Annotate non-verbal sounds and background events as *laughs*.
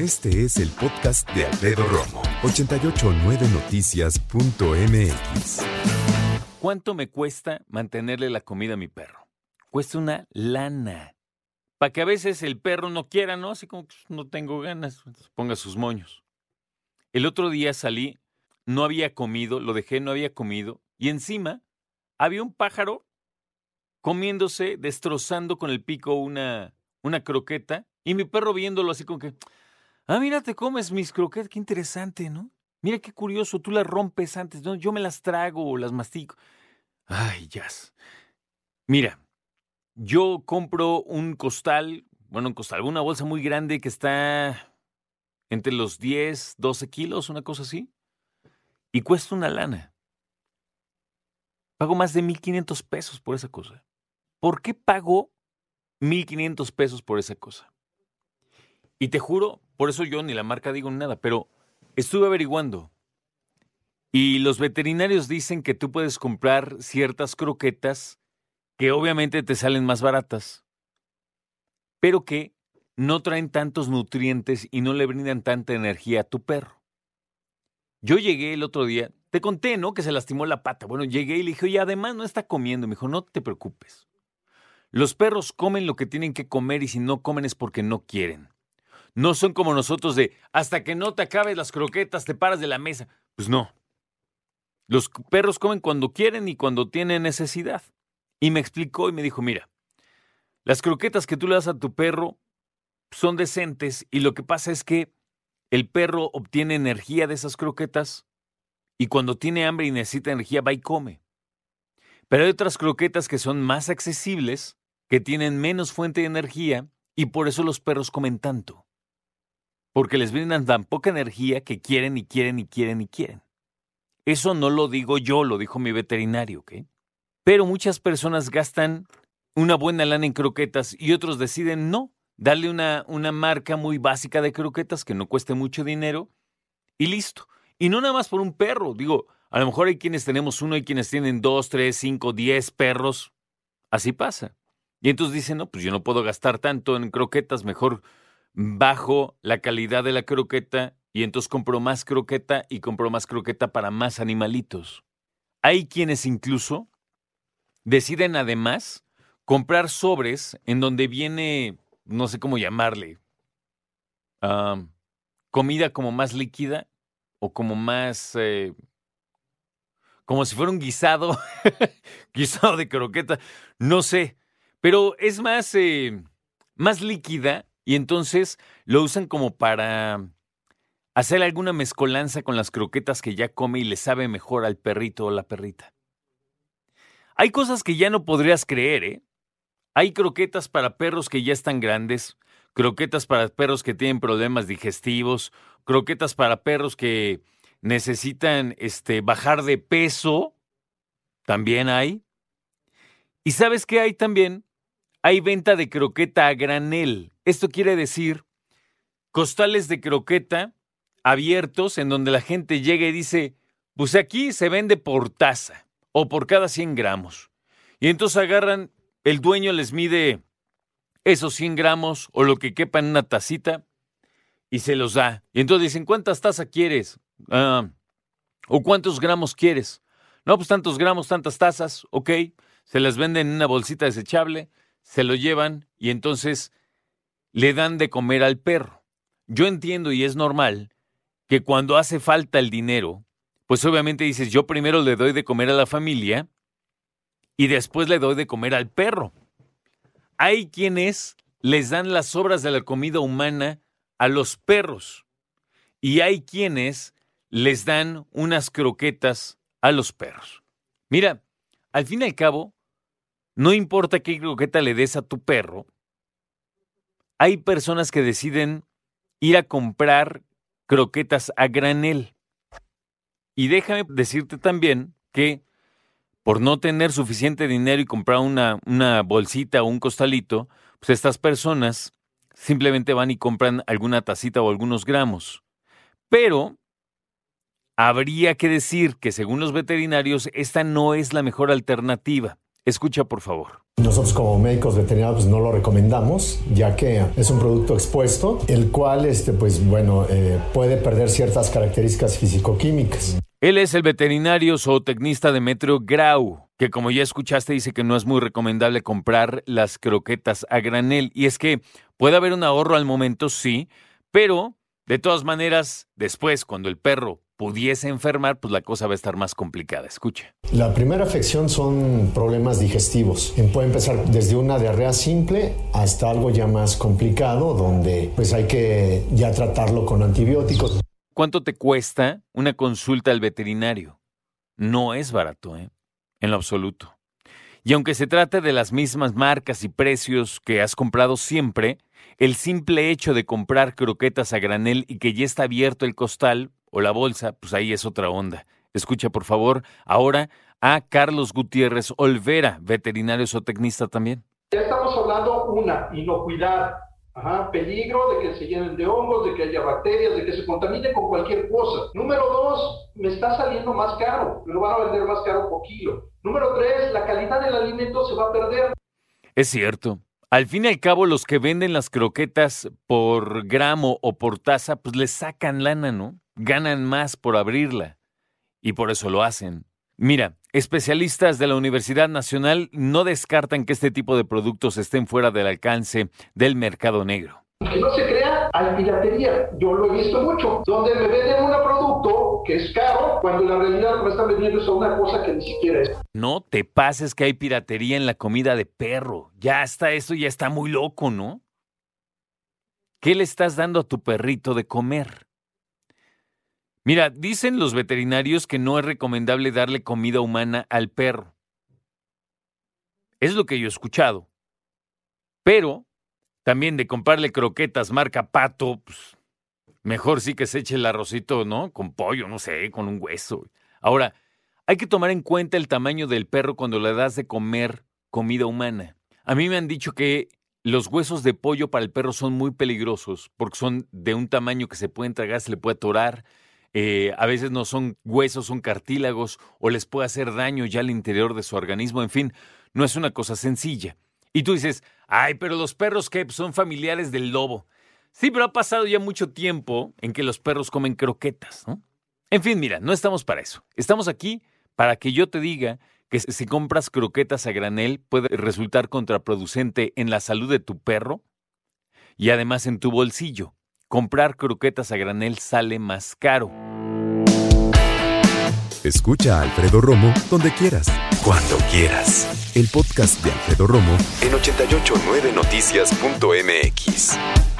Este es el podcast de Alfredo Romo, 889noticias.mx. ¿Cuánto me cuesta mantenerle la comida a mi perro? Cuesta una lana. Para que a veces el perro no quiera, ¿no? Así como que no tengo ganas, ponga sus moños. El otro día salí, no había comido, lo dejé, no había comido, y encima había un pájaro comiéndose, destrozando con el pico una, una croqueta, y mi perro viéndolo así como que, ah, mira, te comes mis croquetas, qué interesante, ¿no? Mira qué curioso, tú las rompes antes, ¿no? Yo me las trago o las mastico. Ay, jazz. Mira, yo compro un costal, bueno, un costal, una bolsa muy grande que está entre los 10, 12 kilos, una cosa así, y cuesta una lana. Pago más de 1.500 pesos por esa cosa. ¿Por qué pago 1.500 pesos por esa cosa? Y te juro, por eso yo ni la marca digo nada, pero estuve averiguando. Y los veterinarios dicen que tú puedes comprar ciertas croquetas que obviamente te salen más baratas, pero que no traen tantos nutrientes y no le brindan tanta energía a tu perro. Yo llegué el otro día, te conté, ¿no? Que se lastimó la pata. Bueno, llegué y le dije, oye, además no está comiendo. Me dijo, no te preocupes. Los perros comen lo que tienen que comer y si no comen es porque no quieren. No son como nosotros de hasta que no te acabes las croquetas te paras de la mesa. Pues no. Los perros comen cuando quieren y cuando tienen necesidad. Y me explicó y me dijo, mira, las croquetas que tú le das a tu perro son decentes y lo que pasa es que el perro obtiene energía de esas croquetas y cuando tiene hambre y necesita energía va y come. Pero hay otras croquetas que son más accesibles, que tienen menos fuente de energía y por eso los perros comen tanto porque les brindan tan poca energía que quieren y quieren y quieren y quieren. Eso no lo digo yo, lo dijo mi veterinario, ¿ok? Pero muchas personas gastan una buena lana en croquetas y otros deciden no, darle una, una marca muy básica de croquetas que no cueste mucho dinero y listo. Y no nada más por un perro, digo, a lo mejor hay quienes tenemos uno y quienes tienen dos, tres, cinco, diez perros. Así pasa. Y entonces dicen, no, pues yo no puedo gastar tanto en croquetas, mejor bajo la calidad de la croqueta y entonces compro más croqueta y compro más croqueta para más animalitos. Hay quienes incluso deciden además comprar sobres en donde viene, no sé cómo llamarle, comida como más líquida o como más, eh, como si fuera un guisado, *laughs* guisado de croqueta, no sé, pero es más, eh, más líquida y entonces lo usan como para hacer alguna mezcolanza con las croquetas que ya come y le sabe mejor al perrito o la perrita. Hay cosas que ya no podrías creer, ¿eh? Hay croquetas para perros que ya están grandes, croquetas para perros que tienen problemas digestivos, croquetas para perros que necesitan este, bajar de peso, también hay. ¿Y sabes qué hay también? Hay venta de croqueta a granel. Esto quiere decir costales de croqueta abiertos en donde la gente llega y dice, pues aquí se vende por taza o por cada 100 gramos. Y entonces agarran, el dueño les mide esos 100 gramos o lo que quepa en una tacita y se los da. Y entonces dicen, ¿cuántas tazas quieres? Ah, ¿O cuántos gramos quieres? No, pues tantos gramos, tantas tazas, ok. Se las venden en una bolsita desechable se lo llevan y entonces le dan de comer al perro. Yo entiendo y es normal que cuando hace falta el dinero, pues obviamente dices, yo primero le doy de comer a la familia y después le doy de comer al perro. Hay quienes les dan las sobras de la comida humana a los perros y hay quienes les dan unas croquetas a los perros. Mira, al fin y al cabo, no importa qué croqueta le des a tu perro, hay personas que deciden ir a comprar croquetas a granel. Y déjame decirte también que por no tener suficiente dinero y comprar una, una bolsita o un costalito, pues estas personas simplemente van y compran alguna tacita o algunos gramos. Pero habría que decir que según los veterinarios, esta no es la mejor alternativa. Escucha, por favor. Nosotros como médicos veterinarios pues, no lo recomendamos, ya que es un producto expuesto, el cual, este, pues bueno, eh, puede perder ciertas características fisicoquímicas. Él es el veterinario zootecnista Demetrio Grau, que como ya escuchaste dice que no es muy recomendable comprar las croquetas a granel. Y es que puede haber un ahorro al momento, sí, pero de todas maneras, después, cuando el perro pudiese enfermar, pues la cosa va a estar más complicada. Escucha. La primera afección son problemas digestivos. Puede empezar desde una diarrea simple hasta algo ya más complicado, donde pues hay que ya tratarlo con antibióticos. ¿Cuánto te cuesta una consulta al veterinario? No es barato, ¿eh? En lo absoluto. Y aunque se trate de las mismas marcas y precios que has comprado siempre, el simple hecho de comprar croquetas a granel y que ya está abierto el costal o la bolsa, pues ahí es otra onda. Escucha por favor ahora a Carlos Gutiérrez Olvera, veterinario zootecnista también. Ya estamos hablando una, inocuidad, Ajá, peligro de que se llenen de hongos, de que haya bacterias, de que se contamine con cualquier cosa. Número dos, me está saliendo más caro, me lo van a vender más caro por kilo. Número tres, la calidad del alimento se va a perder. Es cierto. Al fin y al cabo, los que venden las croquetas por gramo o por taza, pues les sacan lana, ¿no? Ganan más por abrirla. Y por eso lo hacen. Mira, especialistas de la Universidad Nacional no descartan que este tipo de productos estén fuera del alcance del mercado negro. Que no se crea, hay piratería. Yo lo he visto mucho, donde me venden un producto que es caro, cuando en la realidad me están vendiendo es una cosa que ni siquiera es. No te pases que hay piratería en la comida de perro. Ya está esto, ya está muy loco, ¿no? ¿Qué le estás dando a tu perrito de comer? Mira, dicen los veterinarios que no es recomendable darle comida humana al perro. Es lo que yo he escuchado. Pero también de comprarle croquetas marca pato, pues, mejor sí que se eche el arrocito, ¿no? Con pollo, no sé, con un hueso. Ahora, hay que tomar en cuenta el tamaño del perro cuando le das de comer comida humana. A mí me han dicho que los huesos de pollo para el perro son muy peligrosos porque son de un tamaño que se puede tragar, se le puede atorar eh, a veces no son huesos, son cartílagos o les puede hacer daño ya al interior de su organismo, en fin, no es una cosa sencilla. Y tú dices, ay, pero los perros que son familiares del lobo. Sí, pero ha pasado ya mucho tiempo en que los perros comen croquetas, ¿no? En fin, mira, no estamos para eso. Estamos aquí para que yo te diga que si compras croquetas a granel puede resultar contraproducente en la salud de tu perro y además en tu bolsillo comprar croquetas a granel sale más caro. Escucha a Alfredo Romo donde quieras. Cuando quieras. El podcast de Alfredo Romo en 889noticias.mx.